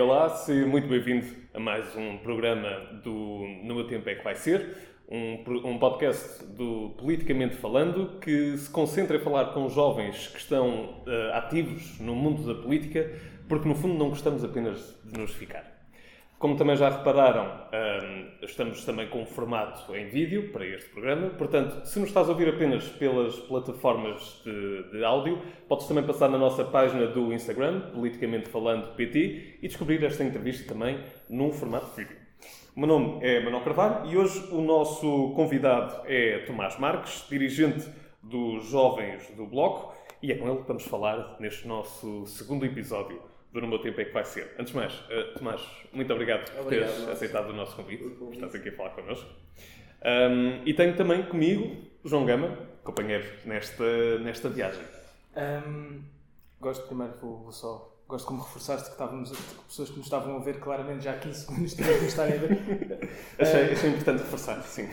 Olá, seja muito bem-vindo a mais um programa do No Meu Tempo é que vai ser, um, um podcast do Politicamente Falando que se concentra em falar com jovens que estão uh, ativos no mundo da política, porque no fundo não gostamos apenas de nos ficar. Como também já repararam, um, estamos também com um formato em vídeo para este programa. Portanto, se nos estás a ouvir apenas pelas plataformas de, de áudio, podes também passar na nossa página do Instagram, Politicamente Falando PT, e descobrir esta entrevista também num formato de vídeo. O meu nome é Manuel Carvalho e hoje o nosso convidado é Tomás Marques, dirigente dos Jovens do Bloco, e é com ele que vamos falar neste nosso segundo episódio do No Meu Tempo é que vai ser. Antes de mais, uh, Tomás, muito obrigado, obrigado por teres nossa. aceitado o nosso convite, por estás aqui a falar connosco. Um, e tenho também comigo João Gama, companheiro nesta, nesta viagem. Um, gosto primeiro, vou, vou só gosto como reforçaste que estávamos, que pessoas que nos estavam a ver claramente já há 15 segundos de estarem a ver. achei, achei importante reforçar, sim.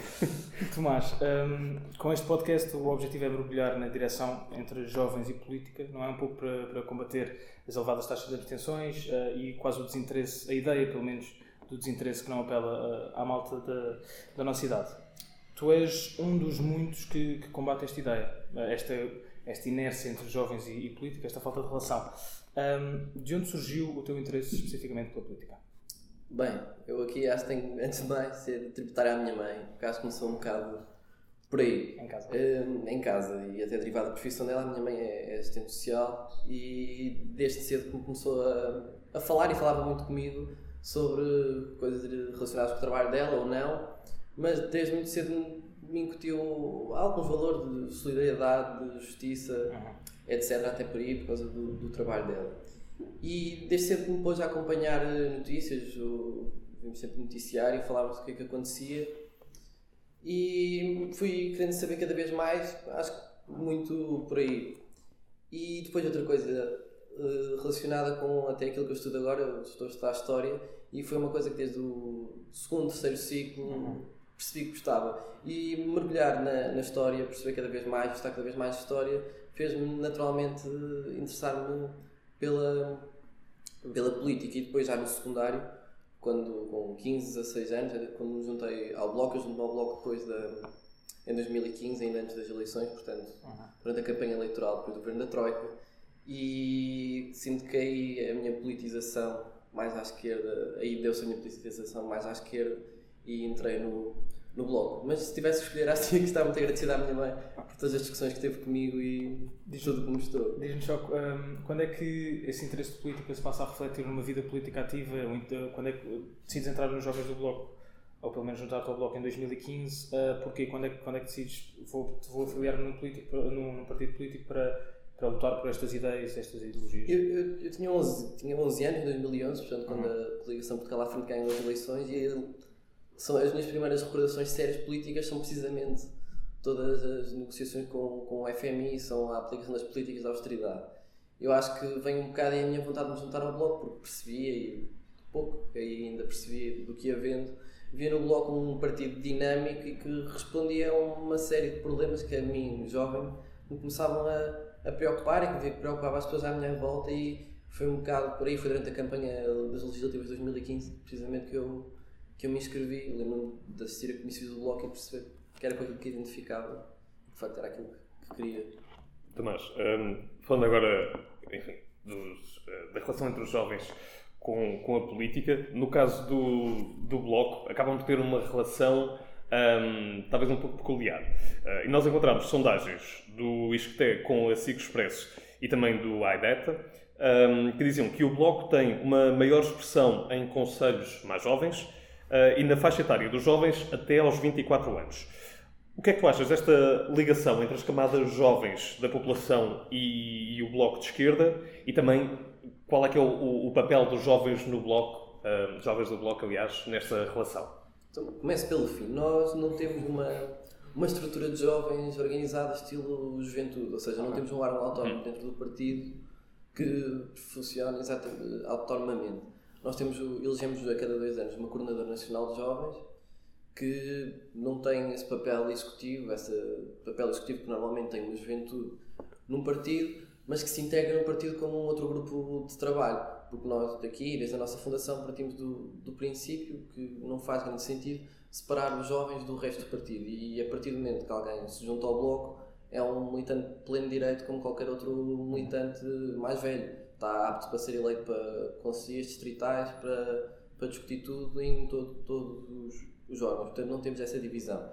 Tomás, um, com este podcast o objetivo é mergulhar na direção entre jovens e política, não é um pouco para, para combater as elevadas taxas de abstenções uh, e quase o desinteresse, a ideia pelo menos do desinteresse que não apela uh, à malta da, da nossa idade. Tu és um dos muitos que, que combate esta ideia, esta, esta inércia entre jovens e, e política, esta falta de relação. Um, de onde surgiu o teu interesse especificamente pela política? Bem, eu aqui acho que tenho, antes de mais, ser tributário à minha mãe, porque acho que começou um bocado por aí. Em casa? Um, em casa, e até derivada da profissão dela, a minha mãe é, é assistente social e desde cedo começou a, a falar e falava muito comigo sobre coisas relacionadas com o trabalho dela ou não, mas desde muito cedo me incutiu alguns valores de solidariedade, de justiça. Uhum etc. Até por aí, por causa do, do trabalho dela. E desde sempre me pôs a acompanhar eh, notícias, vimos sempre noticiário, falávamos do que é que acontecia e fui querendo saber cada vez mais, acho que muito por aí. E depois outra coisa eh, relacionada com até aquilo que eu estudo agora, eu estou a estudar História e foi uma coisa que desde o segundo, terceiro ciclo uhum. percebi que gostava. E mergulhar na, na História, perceber cada vez mais, gostar cada vez mais de História, fez-me naturalmente interessar-me pela, pela política. E depois já no secundário, quando com 15, 16 anos, quando me juntei ao Bloco, eu juntei ao Bloco depois da, em 2015, ainda antes das eleições, portanto, uhum. durante a campanha eleitoral, depois do governo da Troika, e sinto que aí a minha politização mais à esquerda, aí deu-se a minha politização mais à esquerda e entrei no, no blog. Mas se tivesse que escolher assim, que estava muito agradecida à minha mãe por todas as discussões que teve comigo e diz tudo que me mostrou. Diz-me só, um, quando é que esse interesse político se passa a refletir numa vida política ativa? Quando é que decides entrar nos Jovens do Bloco? Ou pelo menos juntar-te ao Bloco em 2015? Uh, porque quando é, quando é que decides, vou, vou afiliar-me num, político, num, num partido político para para lutar por estas ideias, estas ideologias? Eu, eu, eu tinha, 11, tinha 11 anos, em 2011, portanto, quando uhum. a coligação Portugal à Frente ganhou as eleições, e são as minhas primeiras recordações sérias políticas são precisamente todas as negociações com, com o FMI, são a aplicação das políticas de austeridade. Eu acho que vem um bocado aí a minha vontade de me juntar ao Bloco, porque percebia, e pouco que ainda percebia do que ia vendo, via no Bloco um partido dinâmico e que respondia a uma série de problemas que a mim, jovem, me começavam a, a preocupar e que via que preocupava as pessoas à minha volta e foi um bocado por aí, foi durante a campanha das legislativas de 2015, precisamente que eu que eu me inscrevi, lembro-me de assistir a comissões do Bloco e perceber que era aquilo que identificava de facto era aquilo que queria. Tomás, um, falando agora, enfim, dos, uh, da relação entre os jovens com, com a política, no caso do, do Bloco, acabam de ter uma relação um, talvez um pouco peculiar. Uh, e nós encontramos sondagens do Isqueté com a SIC Expresso e também do iData, um, que diziam que o Bloco tem uma maior expressão em conselhos mais jovens e na faixa etária dos jovens até aos 24 anos. O que é que tu achas desta ligação entre as camadas jovens da população e, e o Bloco de Esquerda e também qual é que é o, o papel dos jovens no Bloco, uh, jovens do Bloco, aliás, nesta relação? Então, começo pelo fim. Nós não temos uma, uma estrutura de jovens organizada estilo juventude, ou seja, não temos um órgão autónomo uhum. dentro do partido que funcione exatamente autonomamente. Nós temos, elegemos a cada dois anos uma coordenadora nacional de jovens que não tem esse papel executivo, esse papel executivo que normalmente tem uma juventude num partido, mas que se integra no partido como um outro grupo de trabalho. porque nós daqui, desde a nossa fundação, partimos do, do princípio que não faz grande sentido separar os jovens do resto do partido e a partir do momento que alguém se junta ao bloco é um militante pleno direito como qualquer outro militante mais velho. Está apto para ser eleito para conselheiros distritais, para, para discutir tudo em todo, todos os, os órgãos. Portanto, não temos essa divisão.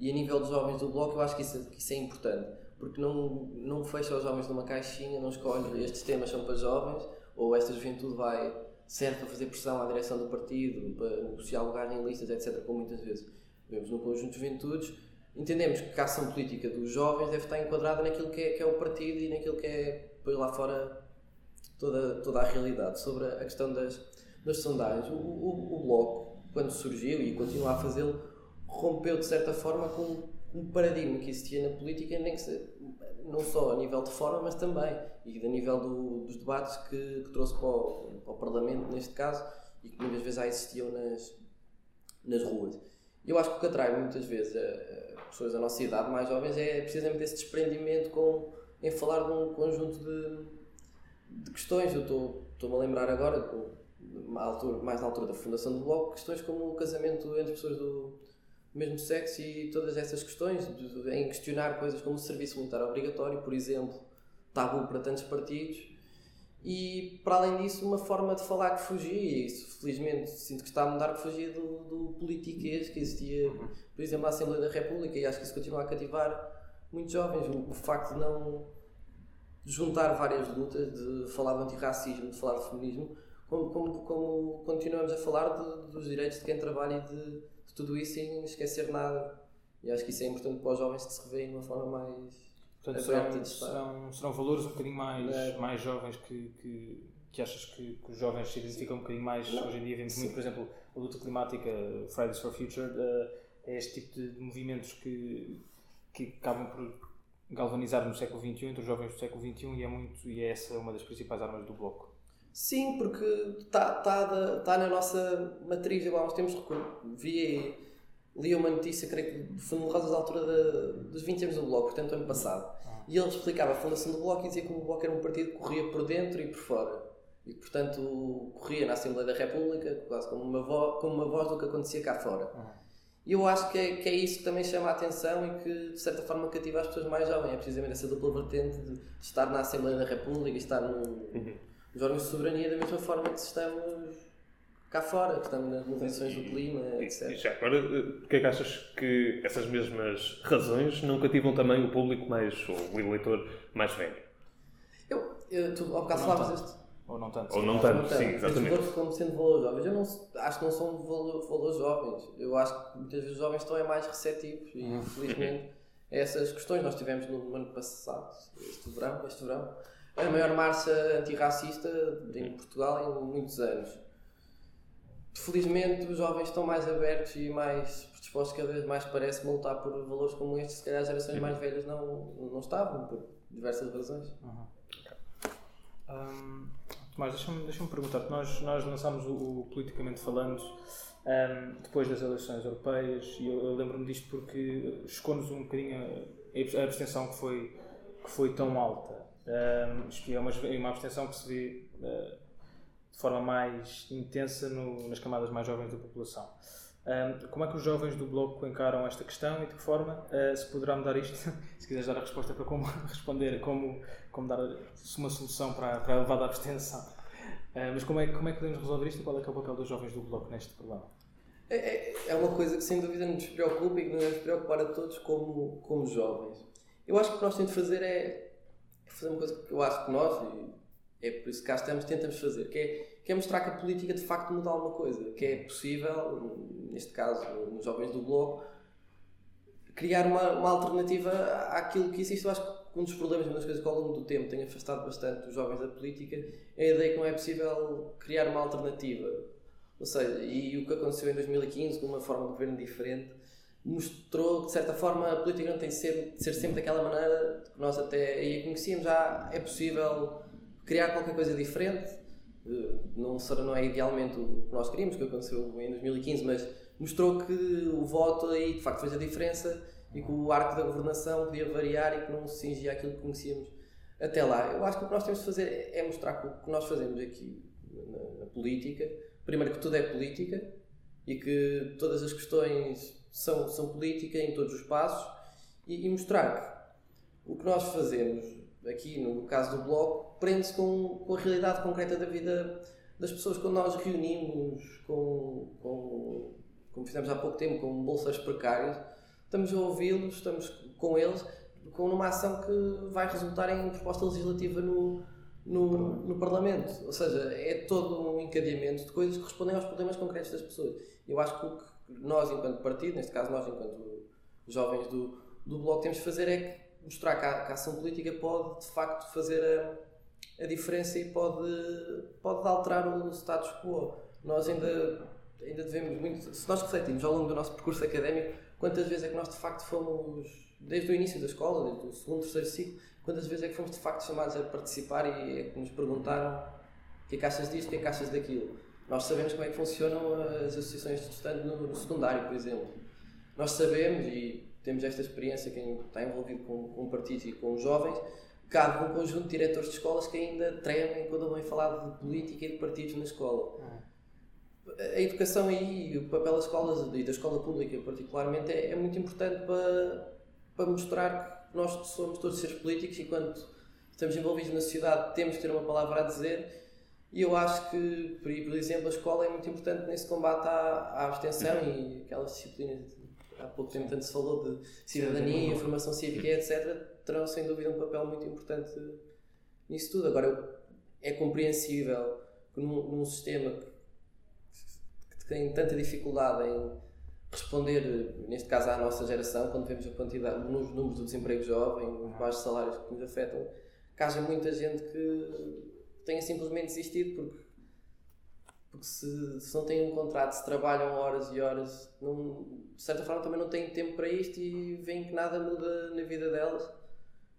E a nível dos jovens do bloco, eu acho que isso, que isso é importante, porque não, não fecha os jovens numa caixinha, não escolhe estes temas são para jovens, ou esta juventude vai serve para fazer pressão à direção do partido, para negociar lugar em listas, etc., como muitas vezes vemos no conjunto de juventudes, entendemos que a ação política dos jovens deve estar enquadrada naquilo que é, que é o partido e naquilo que é, depois lá fora, toda, toda a realidade. Sobre a questão das, das sondagens, o, o, o Bloco, quando surgiu e continua a fazê-lo, rompeu de certa forma com um paradigma que existia na política, nem que se, não só a nível de forma, mas também e a nível do, dos debates que, que trouxe para o, para o, Parlamento, neste caso, e que muitas vezes já existiam nas, nas ruas. Eu acho que o que atrai muitas vezes a pessoas da nossa idade, mais jovens, é precisamente esse desprendimento com, em falar de um conjunto de, de questões. Eu estou-me a lembrar agora, com, altura, mais na altura da fundação do Bloco, questões como o casamento entre pessoas do mesmo sexo e todas essas questões, de, em questionar coisas como o serviço militar obrigatório, por exemplo, tabu para tantos partidos. E, para além disso, uma forma de falar que fugia, e isso felizmente sinto que está a mudar, que fugia do, do politiquês que existia, por exemplo, na Assembleia da República, e acho que isso continua a cativar muitos jovens. O, o facto de não juntar várias lutas, de falar do antirracismo, de falar de feminismo, como, como, como continuamos a falar de, dos direitos de quem trabalha e de, de, tudo isso sem esquecer nada. E acho que isso é importante para os jovens que se revêem de uma forma mais Portanto, serão, serão, serão, valores um bocadinho mais, é. mais jovens que, que, que achas que, que, os jovens se identificam um bocadinho mais não. hoje em dia. Vemos muito, por exemplo, a luta climática, Fridays for Future, uh, é este tipo de movimentos que, que acabam por galvanizar no século XXI, entre os jovens do século XXI, e é, muito, e é essa uma das principais armas do Bloco. Sim, porque está tá, tá na nossa matriz. Eu há uns tempos vi, li uma notícia, creio que foi no caso da altura de, dos 20 anos do Bloco, portanto, ano passado. Ah. E ele explicava a fundação do Bloco e dizia que o Bloco era um partido que corria por dentro e por fora. E, portanto, corria na Assembleia da República, quase como uma, voz, como uma voz do que acontecia cá fora. Ah. E eu acho que é, que é isso que também chama a atenção e que, de certa forma, cativa as pessoas mais jovens. É precisamente essa dupla vertente de estar na Assembleia da República e estar no. Uhum os órgãos de soberania da mesma forma que estamos cá fora, que estamos nas convenções do clima, etc. E já agora, porquê é que achas que essas mesmas razões não cativam também o público mais, ou o eleitor mais velho? Eu, eu tu ao bocado falavas este. Ou não tanto. Ou não tanto, sim, exatamente. Os como sendo valores jovens. Eu não, acho que não são valores, valores jovens. Eu acho que muitas vezes os jovens estão é mais receptivos e, uhum. infelizmente, essas questões nós tivemos no ano passado, este verão, este verão, a maior marcha antirracista em Portugal em muitos anos. Felizmente, os jovens estão mais abertos e mais predispostos, cada vez mais parece a lutar por valores como estes. Se calhar, as gerações mais velhas não, não estavam, por diversas razões. Uhum. Um, Tomás, deixa-me deixa perguntar. Nós, nós lançámos o, o Politicamente Falando um, depois das eleições europeias e eu, eu lembro-me disto porque chocou-nos um bocadinho a, a abstenção que foi, que foi tão alta. Um, é uma, é uma abstenção que se vê uh, de forma mais intensa no, nas camadas mais jovens da população. Um, como é que os jovens do Bloco encaram esta questão e de que forma uh, se poderá mudar isto? se quiseres dar a resposta para como responder, como, como dar uma solução para, para a elevada abstenção. Uh, mas como é, como é que podemos resolver isto e qual é, é o papel dos jovens do Bloco neste problema? É, é, é uma coisa que sem dúvida nos preocupa e que nos deve preocupar a todos como, como jovens. Eu acho que o que nós temos de fazer é fazer uma coisa que eu acho que nós, e é por isso que cá estamos, tentamos fazer, que é, que é mostrar que a política de facto muda alguma coisa, que é possível, neste caso, nos jovens do Bloco, criar uma, uma alternativa àquilo que existe. Eu acho que um dos problemas, uma das coisas que ao longo do tempo tem afastado bastante os jovens da política é a ideia que não é possível criar uma alternativa. Ou seja, e o que aconteceu em 2015, com uma forma de governo diferente, mostrou que, de certa forma, a política não tem de ser, de ser sempre daquela maneira que nós até aí a conhecíamos. Já é possível criar qualquer coisa diferente. Eh, não, não é idealmente o que nós queríamos, que aconteceu em 2015, mas mostrou que o voto aí de facto fez a diferença e que o arco da governação podia variar e que não se cingia aquilo que conhecíamos até lá. Eu acho que o que nós temos de fazer é mostrar que o que nós fazemos aqui na, na política. Primeiro que tudo é política e que todas as questões são, são política em todos os passos e, e mostrar que o que nós fazemos aqui no caso do Bloco prende-se com, com a realidade concreta da vida das pessoas quando nós reunimos com, com como fizemos há pouco tempo com bolsas precárias estamos a ouvi-los, estamos com eles com uma ação que vai resultar em proposta legislativa no, no, no Parlamento. Ou seja, é todo um encadeamento de coisas que respondem aos problemas concretos das pessoas. Eu acho que o que nós, enquanto partido, neste caso nós, enquanto jovens do, do Bloco, temos de fazer é mostrar que a, que a ação política pode, de facto, fazer a, a diferença e pode, pode alterar o status quo. Nós ainda, ainda devemos muito. Se nós refletirmos ao longo do nosso percurso académico, quantas vezes é que nós, de facto, fomos, desde o início da escola, desde o segundo, terceiro ciclo, quantas vezes é que fomos, de facto, chamados a participar e é que nos perguntaram o que é que achas disto, o que é que achas daquilo nós sabemos como é que funcionam as associações de estudantes no, no secundário, por exemplo. Nós sabemos e temos esta experiência, quem está envolvido com, com partidos e com jovens, que há um conjunto de diretores de escolas que ainda tremem quando vêm falar de política e de partidos na escola. A educação aí, o papel das escolas e da escola pública particularmente, é, é muito importante para, para mostrar que nós somos todos seres políticos e quando estamos envolvidos na sociedade temos que ter uma palavra a dizer. E eu acho que, por exemplo, a escola é muito importante nesse combate à, à abstenção e aquelas disciplinas, há pouco tempo tanto se falou de cidadania, informação cívica, etc., terão sem dúvida um papel muito importante nisso tudo. Agora, é compreensível que num, num sistema que, que tem tanta dificuldade em responder, neste caso à nossa geração, quando vemos a quantidade, os números do desemprego jovem, os baixos salários que nos afetam, que haja muita gente que tenha simplesmente desistido porque, porque se, se não têm um contrato, se trabalham horas e horas, não, de certa forma também não têm tempo para isto e veem que nada muda na vida delas.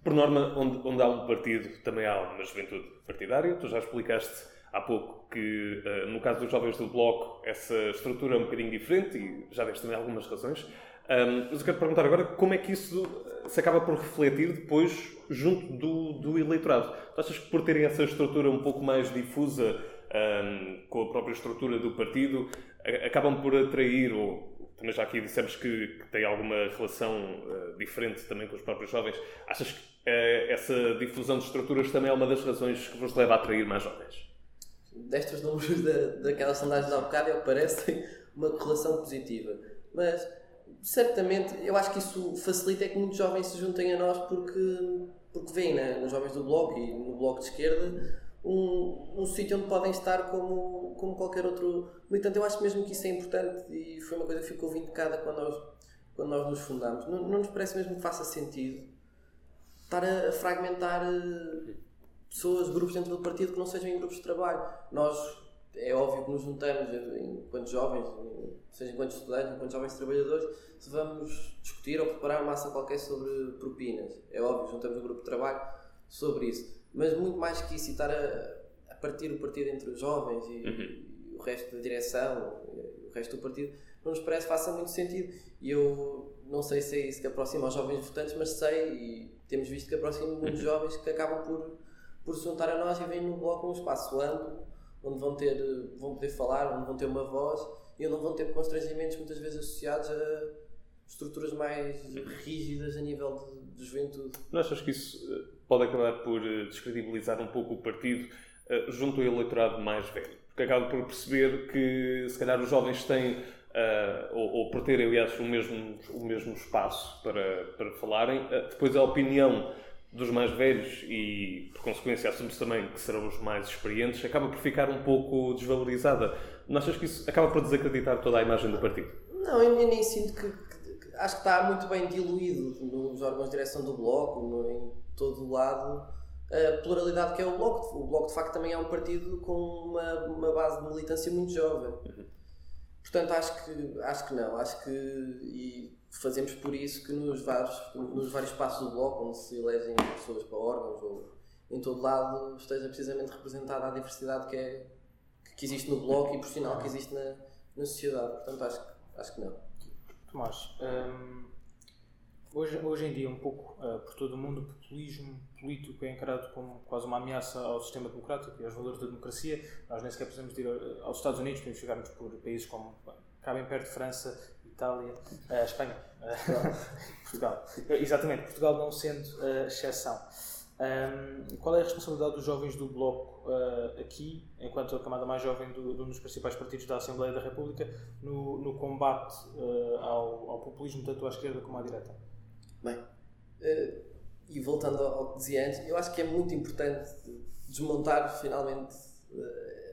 Por norma, onde, onde há um partido, também há uma juventude partidária. Tu já explicaste há pouco que, uh, no caso dos jovens do Bloco, essa estrutura é um bocadinho diferente e já deste também algumas razões. Um, mas eu quero perguntar agora como é que isso se acaba por refletir depois junto do, do eleitorado. Tu achas que por terem essa estrutura um pouco mais difusa um, com a própria estrutura do partido, acabam por atrair, ou também já aqui dissemos que, que tem alguma relação uh, diferente também com os próprios jovens, achas que uh, essa difusão de estruturas também é uma das razões que vos leva a atrair mais jovens? Destes números da, daquelas sondagens há bocado, parece uma correlação positiva. Mas certamente, eu acho que isso facilita é que muitos jovens se juntem a nós porque, porque veem né, nos jovens do Bloco e no Bloco de Esquerda um, um sítio onde podem estar como, como qualquer outro militante. Eu acho mesmo que isso é importante e foi uma coisa que ficou vindicada quando nós, quando nós nos fundámos. Não, não nos parece mesmo que faça sentido estar a, a fragmentar eh, pessoas, grupos dentro do partido que não sejam em grupos de trabalho. Nós é óbvio que nos juntamos enquanto jovens, seja enquanto estudantes, enquanto jovens trabalhadores, se vamos discutir ou preparar uma ação qualquer sobre propinas. É óbvio, juntamos um grupo de trabalho sobre isso. Mas muito mais que isso, e estar a, a partir o partido entre os jovens e, uhum. e, o resto da direção, o resto do partido, não nos parece que faça muito sentido. E eu não sei se é isso que aproxima os jovens votantes, mas sei e temos visto que aproxima muitos uhum. jovens que acabam por, por se juntar a nós e vêm no bloco um espaço amplo onde vão, ter, vão poder falar, onde vão ter uma voz e onde não vão ter constrangimentos muitas vezes associados a estruturas mais rígidas a nível de, de juventude. Não achas que isso eh, pode acabar por eh, descredibilizar um pouco o partido eh, junto ao eleitorado mais velho? Porque acaba por perceber que se calhar os jovens têm Uh, ou, ou, por terem, aliás, o mesmo, o mesmo espaço para, para falarem. Uh, depois, a opinião dos mais velhos e, por consequência, assume-se também que serão os mais experientes, acaba por ficar um pouco desvalorizada. Não achas que isso acaba por desacreditar toda a imagem do partido? Não, eu nem sinto que, acho que está muito bem diluído nos órgãos de direção do Bloco, no, em todo o lado, a pluralidade que é o Bloco. O Bloco, de facto, também é um partido com uma, uma base de militância muito jovem. Portanto, acho que, acho que não. Acho que. E, fazemos por isso que nos vários, nos vários passos do bloco, onde se elegem pessoas para órgãos ou em todo lado, esteja precisamente representada a diversidade que, é, que existe no bloco e por sinal que existe na, na sociedade. Portanto, acho, acho que não. Tomás, hum, Hoje, hoje em dia, um pouco uh, por todo o mundo, o populismo político é encarado como quase uma ameaça ao sistema democrático e aos valores da democracia. Nós nem sequer precisamos ir aos Estados Unidos, podemos chegarmos por países como cabem perto de França, Itália, uh, Espanha, uh, Portugal. Exatamente, Portugal não sendo uh, exceção. Um, qual é a responsabilidade dos jovens do Bloco uh, aqui, enquanto a camada mais jovem do, de um dos principais partidos da Assembleia da República, no, no combate uh, ao, ao, populismo, tanto à esquerda como à direita? Bem, uh, e voltando ao que dizia antes, eu acho que é muito importante desmontar finalmente.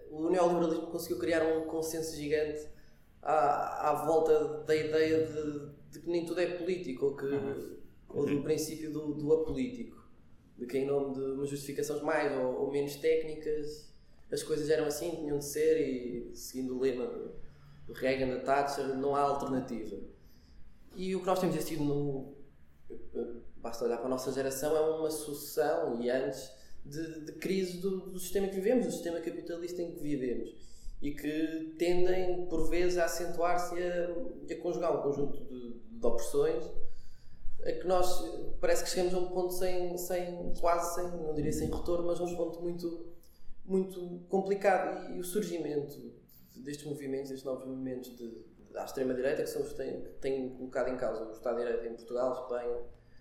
o neoliberalismo conseguiu criar um consenso gigante à, à volta da ideia de, de, que nem tudo é político, ou, que, uhum. ou do princípio do, do apolítico de que em nome de umas justificações mais ou, ou, menos técnicas as coisas eram assim, tinham de ser e seguindo o lema do Reagan da Thatcher não há alternativa. E o que nós temos assistido no basta olhar para a nossa geração é uma sucessão e antes de, de crise do, do, sistema que vivemos, do sistema capitalista em que vivemos e que tendem por vezes a acentuar-se e a, a conjugar um conjunto de, de opressões é que nós parece que chegamos a um ponto sem, sem quase sem, não diria sem retorno, mas um ponto muito, muito complicado. E, e o surgimento destes movimentos, destes novos movimentos de, de, à extrema-direita, que são os que têm, têm colocado em causa o Estado de Direito em Portugal, Espanha,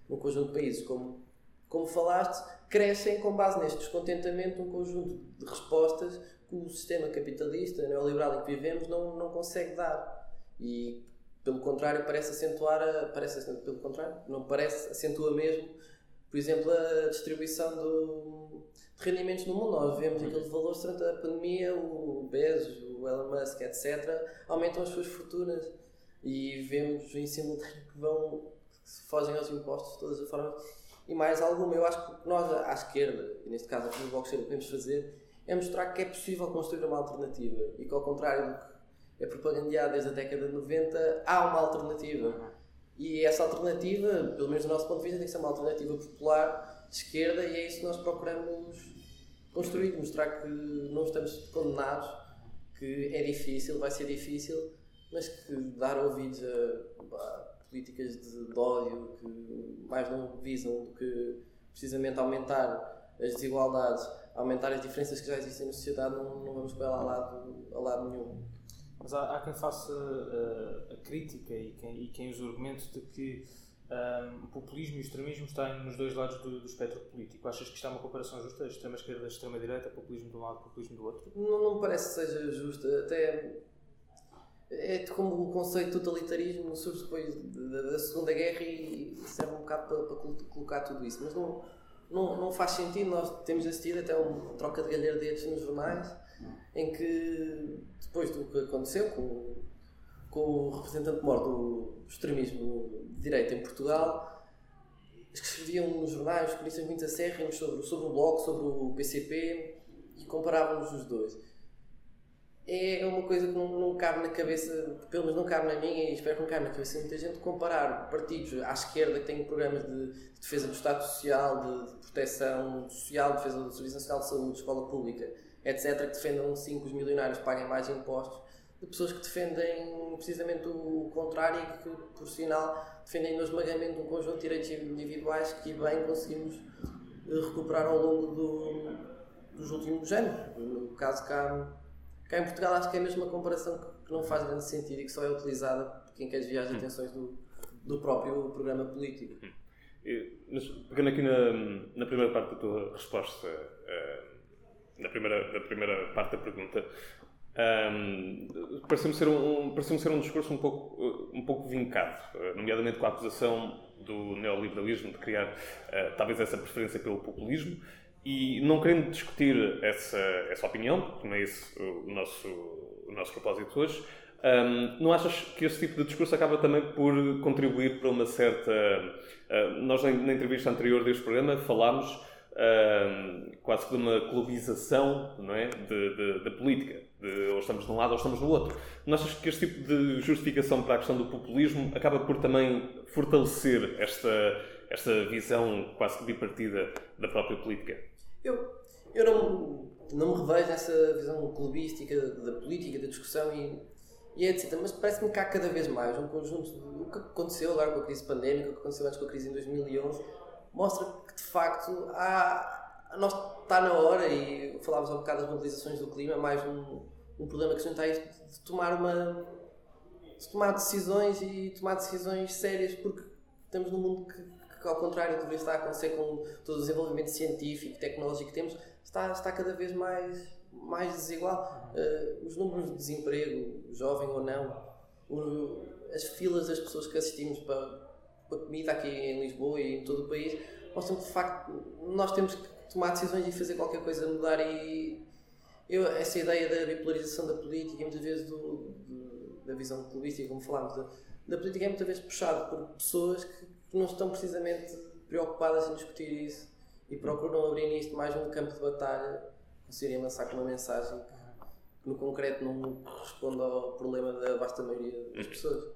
no conjunto de países, como, como falaste, crescem com base neste descontentamento um conjunto de respostas que o sistema capitalista, neoliberal em que vivemos, não, não consegue dar. E pelo contrário, parece acentuar, a, parece, pelo contrário, não parece, acentua mesmo, por exemplo, a distribuição do, de rendimentos no mundo. Nós vemos uhum. aqueles valores durante a pandemia, o Bezos, o Elon Musk, etc., aumentam as suas fortunas e vemos em simultâneo que vão, que fogem aos impostos de todas as formas. E mais alguma, eu acho que nós, à esquerda, e neste caso aqui no Bloco Cheiro, podemos fazer é mostrar que é possível construir uma alternativa e que, ao contrário do que é propagandeado desde a década de 90, há uma alternativa. E essa alternativa, pelo menos do nosso ponto de vista, tem que ser uma alternativa popular, de esquerda, e é isso que nós procuramos construir, mostrar que não estamos condenados, que é difícil, vai ser difícil, mas que dar ouvidos a, a políticas de, de, ódio que mais não visam do que precisamente aumentar as desigualdades, aumentar as diferenças que já existem na sociedade, não, não vamos com ela a lado, a lado nenhum. Mas há, há quem faça uh, a crítica e quem, e quem de que um, ehm, o populismo e o extremismo estão nos dois lados do, do, espectro político. Achas que isto é uma comparação justa? Extrema-esquerda extrema-direita, populismo de um lado, populismo do outro? Não, não parece que seja justa. Até é como o conceito de totalitarismo surge depois da, da Segunda Guerra e serve um bocado para, para, colocar tudo isso. Mas não, não, não faz sentido. Nós temos assistido até uma troca de galhardetes nos jornais em que depois do que aconteceu com, com o representante maior do extremismo de direita em Portugal, escreviam nos jornais cronistas muito acérrimos sobre, sobre o Bloco, sobre o PCP e comparávamos os dois. É uma coisa que não, não cabe na cabeça, pelo menos não cabe na minha e espero que não cabe na cabeça de muita gente, comparar partidos à esquerda que têm programas de, de defesa do Estado Social, de, de proteção social, de defesa do Serviço Nacional de Saúde, de escola pública, etc., que defendam sim que os milionários paguem mais impostos, de pessoas que defendem precisamente o contrário e que, por sinal, defendem no esmagamento de um conjunto de direitos individuais que bem conseguimos eh, recuperar ao longo do, dos últimos anos. No caso cá, cá em Portugal, acho que é a mesma comparação que, não faz grande sentido e que só é utilizada por quem quer desviar as hum. atenções do, do próprio programa político. Mas, pegando aqui na, na primeira parte da tua resposta, uh, na primeira, primeira parte da pergunta, um, pareceu-me ser um, ser um discurso um pouco, um pouco vincado, uh, nomeadamente com a acusação do neoliberalismo de criar uh, talvez essa preferência pelo populismo e não querendo discutir essa, essa opinião, porque não é esse o nosso, o nosso propósito hoje, um, não achas que esse tipo de discurso acaba também por contribuir para uma certa. Uh, nós, na entrevista anterior deste programa, falámos quase que de uma clubização não é? da política. De, ou estamos de um lado ou estamos do outro. Não achas que este tipo de justificação para a questão do populismo acaba por também fortalecer esta, esta visão quase que bipartida da própria política? Eu, eu não, não me revejo nessa visão clubística da política, da discussão e, e etc. Mas parece-me que há cada vez mais um conjunto. O que aconteceu agora com a crise pandémica, o que aconteceu antes com a crise em 2011, mostra de facto há. Nós está na hora, e falávamos há um bocado das mobilizações do clima, mais um, um problema que se a isto de tomar uma. de tomar decisões e tomar decisões sérias, porque estamos num mundo que, que ao contrário do que está a acontecer com todo o desenvolvimento científico tecnológico que temos, está, está cada vez mais mais desigual. Uh, os números de desemprego, jovem ou não, o, as filas das pessoas que assistimos para, para comida aqui em Lisboa e em todo o país mostram que de facto nós temos que tomar decisões e fazer qualquer coisa mudar e eu, essa ideia da bipolarização da política e muitas vezes do, do, da visão clubística, como falámos, da, da, política é muitas vezes puxado por pessoas que, que não estão precisamente preocupadas em discutir isso e procuram abrir nisto mais um campo de batalha conseguirem lançar com uma mensagem que, no concreto não responde ao problema da vasta maioria das pessoas.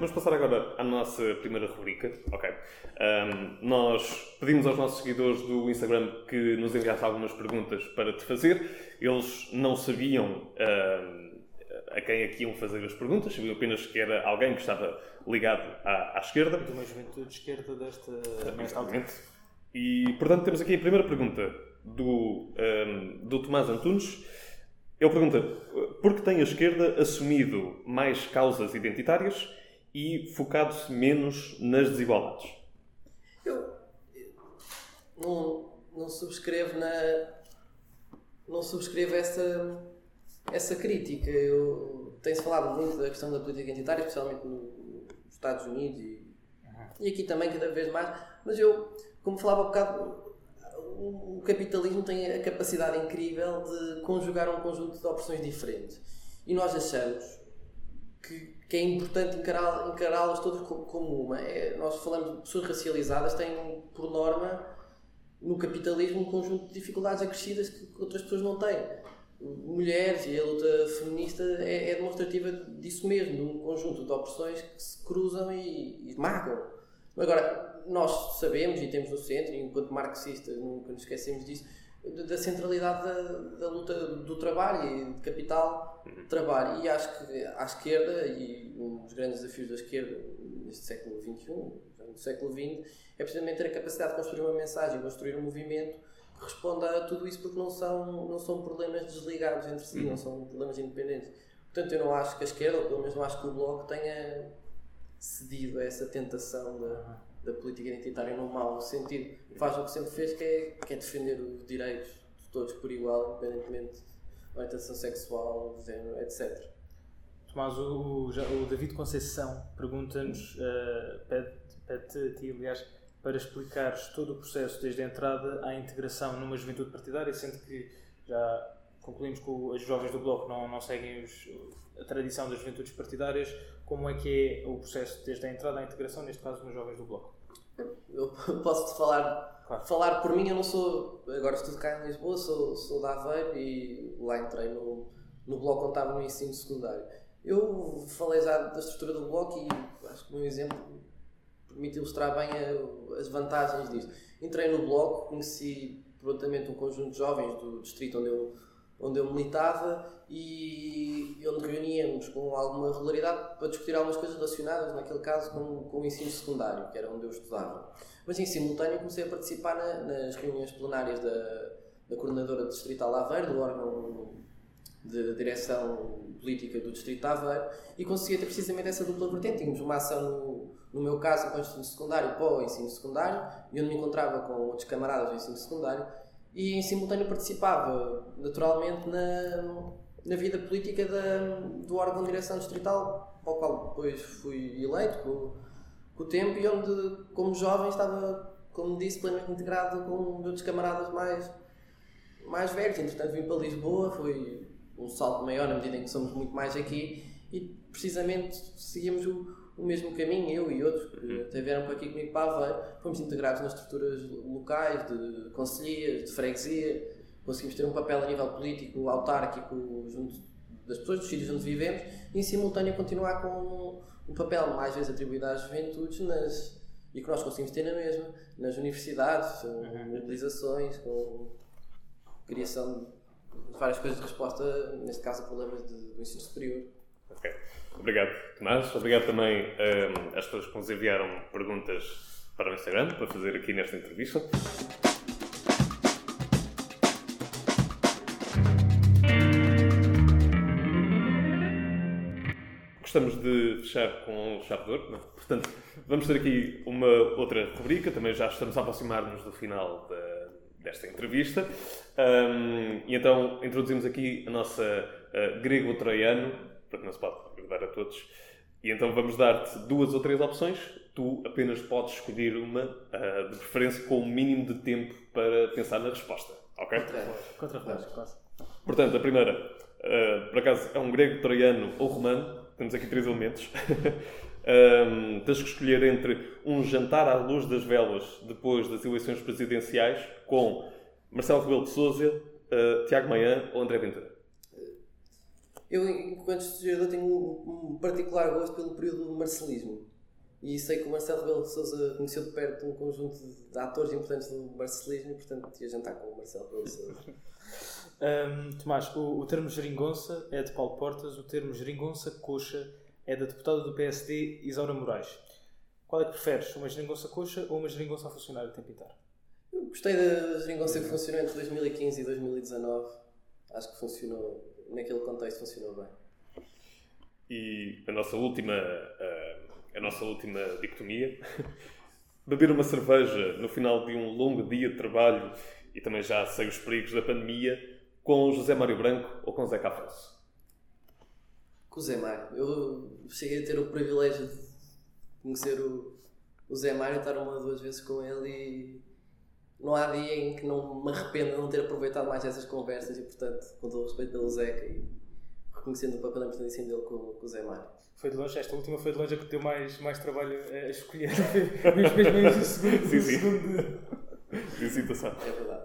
Vamos passar agora à nossa primeira rubrica. Ok. Um, nós pedimos aos nossos seguidores do Instagram que nos enviassem algumas perguntas para te fazer. Eles não sabiam um, a quem aqui iam fazer as perguntas, sabiam apenas que era alguém que estava ligado à, à esquerda. De uma juventude de esquerda desta. Exatamente. E, portanto, temos aqui a primeira pergunta do, um, do Tomás Antunes. Ele pergunta: por que tem a esquerda assumido mais causas identitárias e focado-se menos nas desigualdades? Eu não, não subscrevo na. Não subscrevo essa, essa crítica. Tenho-se falado muito da questão da política identitária, especialmente no, Estados Unidos e, e aqui também cada vez mais. Mas eu, como falava há bocado, o capitalismo tem a capacidade incrível de conjugar um conjunto de opções diferentes. E nós achamos que, que é importante encará-las encará todas como uma. É, nós falamos de pessoas racializadas, têm, por norma, no capitalismo, um conjunto de dificuldades acrescidas que outras pessoas não têm mulheres e a luta feminista é, é, demonstrativa disso mesmo, de um conjunto de opressões que se cruzam e, e marcam. Agora, nós sabemos e temos no centro, enquanto marxistas nunca nos esquecemos disso, da centralidade da, da, luta do trabalho e de capital de trabalho. E acho que à esquerda, e um dos grandes desafios da esquerda neste século XXI, no século XX, é precisamente ter a capacidade de construir uma mensagem, construir um movimento responda a tudo isso porque não são, não são problemas desligados entre si, não são problemas independentes. Portanto, eu não acho que a esquerda, ou pelo menos não acho que o Bloco tenha cedido a essa tentação da, da política identitária no mau sentido. Faz o que sempre fez, que é, que é defender os direitos de todos por igual, independentemente da orientação sexual, género, etc. Tomás, o, o David Conceição pergunta-nos, uh, pede-te a ti, aliás, para explicares todo o processo, desde a entrada à integração numa juventude partidária, sendo que já concluímos que os jovens do Bloco não, não seguem os, a tradição das juventudes partidárias, como é que é o processo desde a entrada à integração, neste caso nos jovens do Bloco? Eu posso-te falar, claro. falar por mim, eu não sou, agora estudo cá em Lisboa, sou, sou da Aveiro e lá entrei no, no Bloco onde estava no ensino secundário. Eu falei já da estrutura do Bloco e acho que o meu exemplo permite ilustrar bem a, as vantagens disto. Entrei no bloco, conheci prontamente um conjunto de jovens do distrito onde eu, onde eu militava e onde reuníamos com alguma regularidade para discutir algumas coisas relacionadas, naquele caso, com, com o ensino secundário, que era onde eu estudava. Mas em simultâneo comecei a participar na, nas reuniões plenárias da, da coordenadora distrital Aveiro, do órgão de direção política do Distrito de Aveiro e conseguia ter precisamente essa dupla vertente. Tínhamos uma ação, no, no meu caso, com o ensino secundário para o ensino secundário e onde me encontrava com outros camaradas do ensino secundário e em simultâneo participava naturalmente na, na vida política da, do órgão de direção distrital, para o qual depois fui eleito com, com o tempo e onde, como jovem, estava, como disse, plenamente integrado com outros camaradas mais, mais velhos. Entretanto, vim para Lisboa, fui um salto maior na medida em que somos muito mais aqui e precisamente seguimos o, o mesmo caminho, eu e outros que uhum. até vieram para aqui comigo para Aveiro, fomos integrados nas estruturas locais, de conselhias, de freguesia, conseguimos ter um papel a nível político, autárquico, junto das pessoas, dos sítios onde vivemos, e em simultâneo continuar com um papel mais vezes atribuído às juventudes nas, e que nós conseguimos ter na mesma, nas universidades, uhum. mobilizações, com criação de várias coisas de resposta, neste caso a problemas do ensino superior. Ok. Obrigado, Tomás. Obrigado também um, às pessoas que nos enviaram perguntas para o Instagram, para fazer aqui nesta entrevista. Gostamos de fechar com chave de ouro, portanto, vamos ter aqui uma outra rubrica, também já estamos a aproximar-nos do final da, desta entrevista. Um, e então introduzimos aqui a nossa uh, grego-troiano, para que não se pode agradar a todos. E então vamos dar-te duas ou três opções. Tu apenas podes escolher uma, uh, de preferência com o um mínimo de tempo para pensar na resposta. Ok? Contra quase. Portanto, a primeira, uh, por acaso, é um grego-troiano ou romano temos aqui três elementos. um, tens que escolher entre um jantar à luz das velas depois das eleições presidenciais com Marcelo Rebelo de Sousa, uh, Tiago Maia ou André Ventura. Eu, enquanto estudador, tenho um, particular gosto pelo período do marcelismo. E sei que o Marcelo Rebelo de Sousa conheceu de perto um conjunto de atores importantes do marcelismo e, portanto, ia jantar com o Marcelo Rebelo de Sousa. Um, Tomás, o, o, termo geringonça é de Paulo Portas, o termo geringonça coxa é da deputada do PSD Isaura Moraes. Qual é que preferes, uma geringonça coxa ou uma geringonça a funcionar a tempo inteiro? Eu gostei da geringonça que funcionou entre 2015 e 2019. Acho que funcionou, naquele contexto funcionou bem. E a nossa última, a, a nossa última dicotomia, beber uma cerveja no final de um longo dia de trabalho e também já sei os perigos da pandemia, com José Mário Branco ou com Zeca Afonso? Com o Zé Mário. Eu cheguei a ter o privilégio de conhecer o, o Zé Mário, estar uma ou duas vezes com ele e não há dia em que não me arrependo de não ter aproveitado mais essas conversas e, portanto, com todo o respeito pelo Zeca e reconhecendo o papel importantíssimo dele com, com o Zé Mário. Foi de longe, esta última foi de longe a que deu mais, mais trabalho a escolher. Mesmo mesmo segundo. Sim, sim. Segundo... É verdade.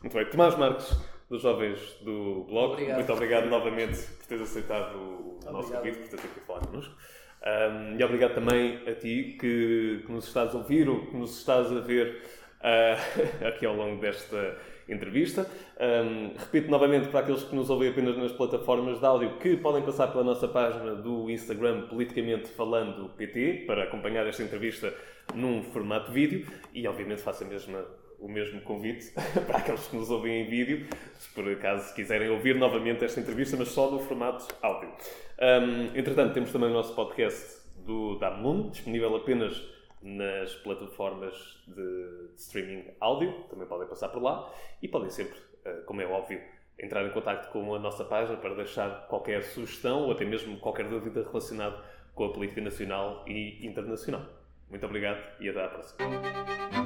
Muito bem. Tomás Marques, dos jovens do blog. Obrigado. Muito obrigado novamente por teres aceitado o obrigado. nosso convite, por teres aqui a falar connosco. Um, e obrigado também a ti que, que, nos estás a ouvir ou que nos estás a ver uh, aqui ao longo desta entrevista. Um, repito novamente para aqueles que nos ouvem apenas nas plataformas de áudio que podem passar pela nossa página do Instagram Politicamente Falando PT para acompanhar esta entrevista num formato vídeo e obviamente faça a mesma o mesmo convite para aqueles que nos ouvem em vídeo, se por acaso quiserem ouvir novamente esta entrevista, mas só no formato áudio. Um, entretanto, temos também o nosso podcast do Damun, disponível apenas nas plataformas de, streaming áudio, também podem passar por lá e podem sempre, uh, como é óbvio, entrar em contato com a nossa página para deixar qualquer sugestão ou até mesmo qualquer dúvida relacionada com a política nacional e internacional. Muito obrigado e até à próxima.